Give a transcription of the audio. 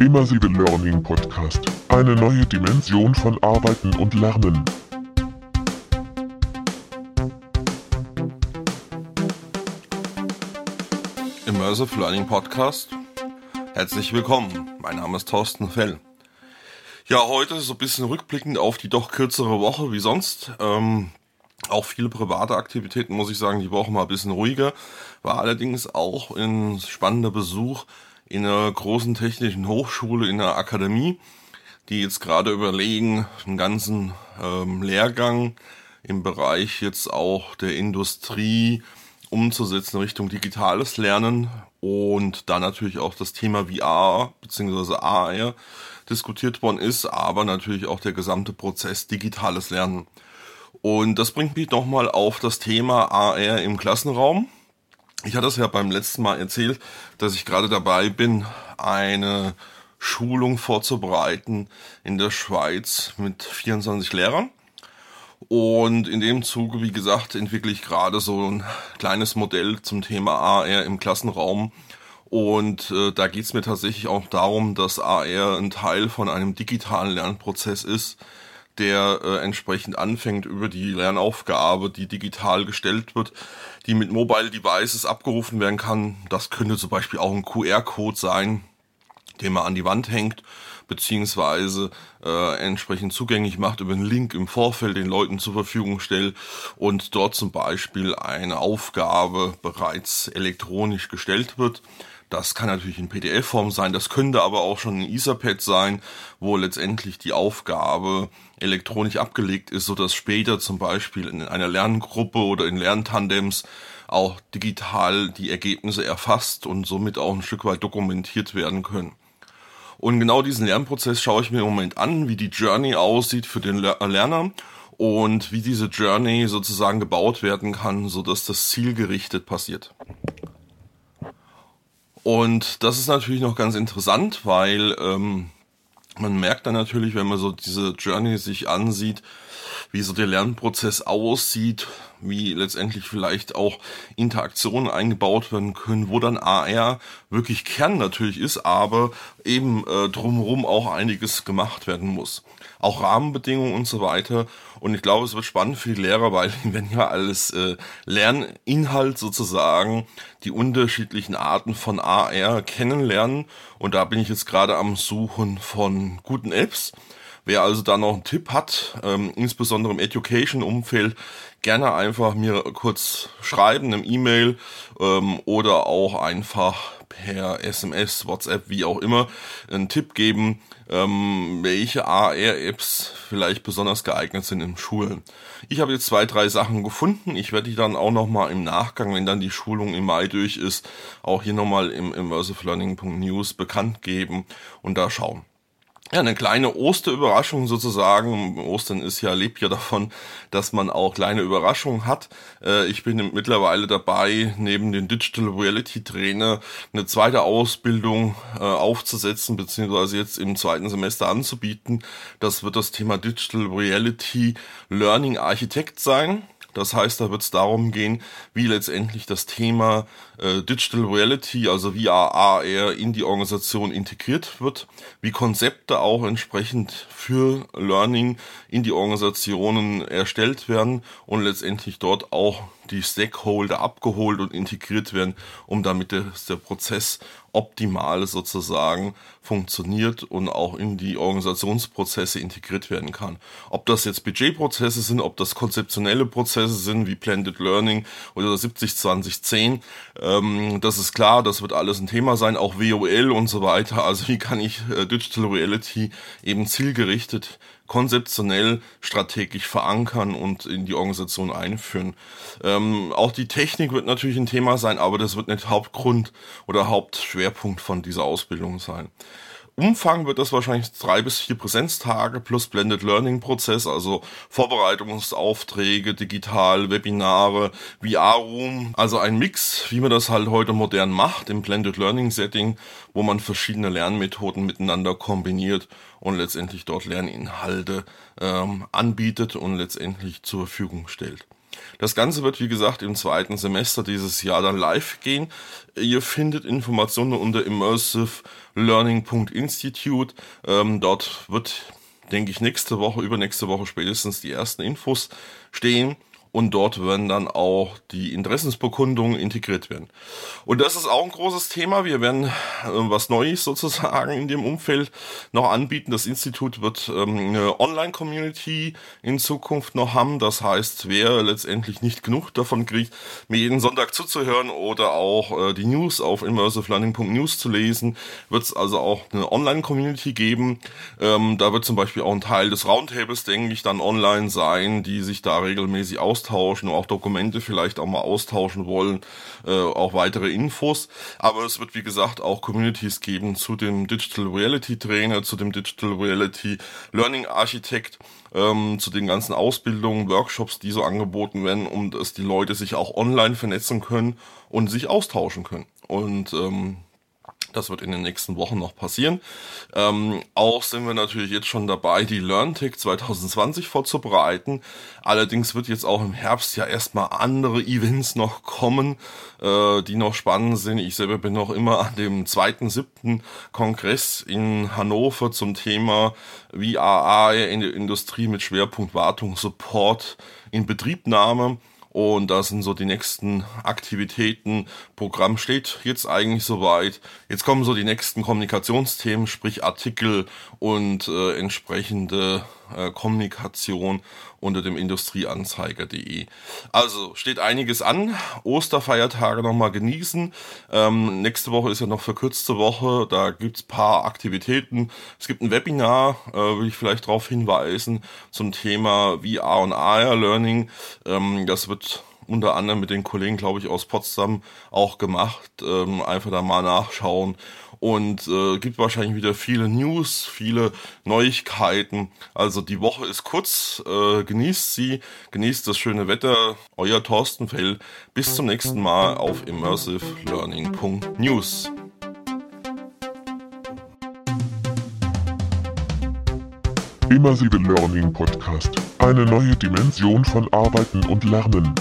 Immersive Learning Podcast. Eine neue Dimension von Arbeiten und Lernen. Immersive Learning Podcast. Herzlich willkommen. Mein Name ist Thorsten Fell. Ja, heute so ein bisschen rückblickend auf die doch kürzere Woche wie sonst. Ähm, auch viele private Aktivitäten, muss ich sagen, die Woche mal ein bisschen ruhiger. War allerdings auch ein spannender Besuch in einer großen technischen Hochschule, in einer Akademie, die jetzt gerade überlegen, einen ganzen ähm, Lehrgang im Bereich jetzt auch der Industrie umzusetzen Richtung digitales Lernen und da natürlich auch das Thema VR bzw. AR diskutiert worden ist, aber natürlich auch der gesamte Prozess digitales Lernen. Und das bringt mich nochmal auf das Thema AR im Klassenraum. Ich hatte es ja beim letzten Mal erzählt, dass ich gerade dabei bin, eine Schulung vorzubereiten in der Schweiz mit 24 Lehrern. Und in dem Zuge, wie gesagt, entwickle ich gerade so ein kleines Modell zum Thema AR im Klassenraum. Und äh, da geht es mir tatsächlich auch darum, dass AR ein Teil von einem digitalen Lernprozess ist, der äh, entsprechend anfängt über die Lernaufgabe, die digital gestellt wird, die mit Mobile Devices abgerufen werden kann. Das könnte zum Beispiel auch ein QR-Code sein, den man an die Wand hängt, beziehungsweise äh, entsprechend zugänglich macht über einen Link im Vorfeld den Leuten zur Verfügung stellt und dort zum Beispiel eine Aufgabe bereits elektronisch gestellt wird. Das kann natürlich in PDF-Form sein, das könnte aber auch schon ein Etherpad sein, wo letztendlich die Aufgabe elektronisch abgelegt ist, sodass später zum Beispiel in einer Lerngruppe oder in Lerntandems auch digital die Ergebnisse erfasst und somit auch ein Stück weit dokumentiert werden können. Und genau diesen Lernprozess schaue ich mir im Moment an, wie die Journey aussieht für den Lerner und wie diese Journey sozusagen gebaut werden kann, sodass das zielgerichtet passiert. Und das ist natürlich noch ganz interessant, weil ähm, man merkt dann natürlich, wenn man so diese Journey sich ansieht, wie so der Lernprozess aussieht, wie letztendlich vielleicht auch Interaktionen eingebaut werden können, wo dann AR wirklich Kern natürlich ist, aber eben äh, drumherum auch einiges gemacht werden muss. Auch Rahmenbedingungen und so weiter. Und ich glaube, es wird spannend für die Lehrer, weil wenn ja alles äh, Lerninhalt sozusagen die unterschiedlichen Arten von AR kennenlernen. Und da bin ich jetzt gerade am Suchen von guten Apps Wer also da noch einen Tipp hat, ähm, insbesondere im Education-Umfeld, gerne einfach mir kurz schreiben, eine E-Mail ähm, oder auch einfach per SMS, WhatsApp, wie auch immer, einen Tipp geben, ähm, welche AR-Apps vielleicht besonders geeignet sind in Schulen. Ich habe jetzt zwei, drei Sachen gefunden. Ich werde die dann auch nochmal im Nachgang, wenn dann die Schulung im Mai durch ist, auch hier nochmal im immersivelearning.news bekannt geben und da schauen ja, eine kleine Osterüberraschung sozusagen. Ostern ist ja, lebt ja davon, dass man auch kleine Überraschungen hat. Äh, ich bin mittlerweile dabei, neben den Digital Reality Trainer eine zweite Ausbildung äh, aufzusetzen, beziehungsweise jetzt im zweiten Semester anzubieten. Das wird das Thema Digital Reality Learning Architect sein. Das heißt, da wird es darum gehen, wie letztendlich das Thema äh, Digital Reality, also VR, AR in die Organisation integriert wird, wie Konzepte auch entsprechend für Learning in die Organisationen erstellt werden und letztendlich dort auch die Stakeholder abgeholt und integriert werden, um damit der, der Prozess optimal sozusagen funktioniert und auch in die Organisationsprozesse integriert werden kann. Ob das jetzt Budgetprozesse sind, ob das konzeptionelle Prozesse sind wie Blended Learning oder 70-20-10, ähm, das ist klar, das wird alles ein Thema sein, auch WOL und so weiter. Also wie kann ich äh, Digital Reality eben zielgerichtet konzeptionell strategisch verankern und in die Organisation einführen. Ähm, auch die Technik wird natürlich ein Thema sein, aber das wird nicht Hauptgrund oder Hauptschwerpunkt von dieser Ausbildung sein. Umfang wird das wahrscheinlich drei bis vier Präsenztage plus Blended Learning Prozess, also Vorbereitungsaufträge, digital, Webinare, VR-Room, also ein Mix, wie man das halt heute modern macht im Blended Learning Setting, wo man verschiedene Lernmethoden miteinander kombiniert und letztendlich dort Lerninhalte ähm, anbietet und letztendlich zur Verfügung stellt. Das Ganze wird, wie gesagt, im zweiten Semester dieses Jahr dann live gehen. Ihr findet Informationen unter immersivelearning.institute. Ähm, dort wird, denke ich, nächste Woche, übernächste Woche spätestens die ersten Infos stehen und dort werden dann auch die Interessensbekundungen integriert werden. Und das ist auch ein großes Thema. Wir werden äh, was Neues sozusagen in dem Umfeld noch anbieten. Das Institut wird ähm, eine Online-Community in Zukunft noch haben. Das heißt, wer letztendlich nicht genug davon kriegt, mir jeden Sonntag zuzuhören oder auch äh, die News auf immersivelearning.news zu lesen, wird es also auch eine Online-Community geben. Ähm, da wird zum Beispiel auch ein Teil des Roundtables, denke ich, dann online sein, die sich da regelmäßig austauschen austauschen, auch Dokumente vielleicht auch mal austauschen wollen, äh, auch weitere Infos. Aber es wird, wie gesagt, auch Communities geben zu dem Digital Reality Trainer, zu dem Digital Reality Learning Architect, ähm, zu den ganzen Ausbildungen, Workshops, die so angeboten werden, um dass die Leute sich auch online vernetzen können und sich austauschen können. Und ähm, das wird in den nächsten Wochen noch passieren. Ähm, auch sind wir natürlich jetzt schon dabei, die LearnTech 2020 vorzubereiten. Allerdings wird jetzt auch im Herbst ja erstmal andere Events noch kommen, äh, die noch spannend sind. Ich selber bin noch immer an dem zweiten, siebten Kongress in Hannover zum Thema VAA in der Industrie mit Schwerpunkt Wartung, Support in Betriebnahme. Und da sind so die nächsten Aktivitäten. Programm steht jetzt eigentlich soweit. Jetzt kommen so die nächsten Kommunikationsthemen, sprich Artikel und äh, entsprechende äh, Kommunikation unter dem Industrieanzeiger.de. Also steht einiges an. Osterfeiertage nochmal genießen. Ähm, nächste Woche ist ja noch verkürzte Woche. Da gibt's paar Aktivitäten. Es gibt ein Webinar, äh, will ich vielleicht darauf hinweisen, zum Thema VR und AR Learning. Ähm, das wird unter anderem mit den Kollegen, glaube ich, aus Potsdam auch gemacht. Ähm, einfach da mal nachschauen und äh, gibt wahrscheinlich wieder viele News, viele Neuigkeiten. Also die Woche ist kurz, äh, genießt sie, genießt das schöne Wetter. Euer Thorsten Fell. Bis zum nächsten Mal auf immersivelearning.news. Immersive Learning Podcast. Eine neue Dimension von Arbeiten und Lernen.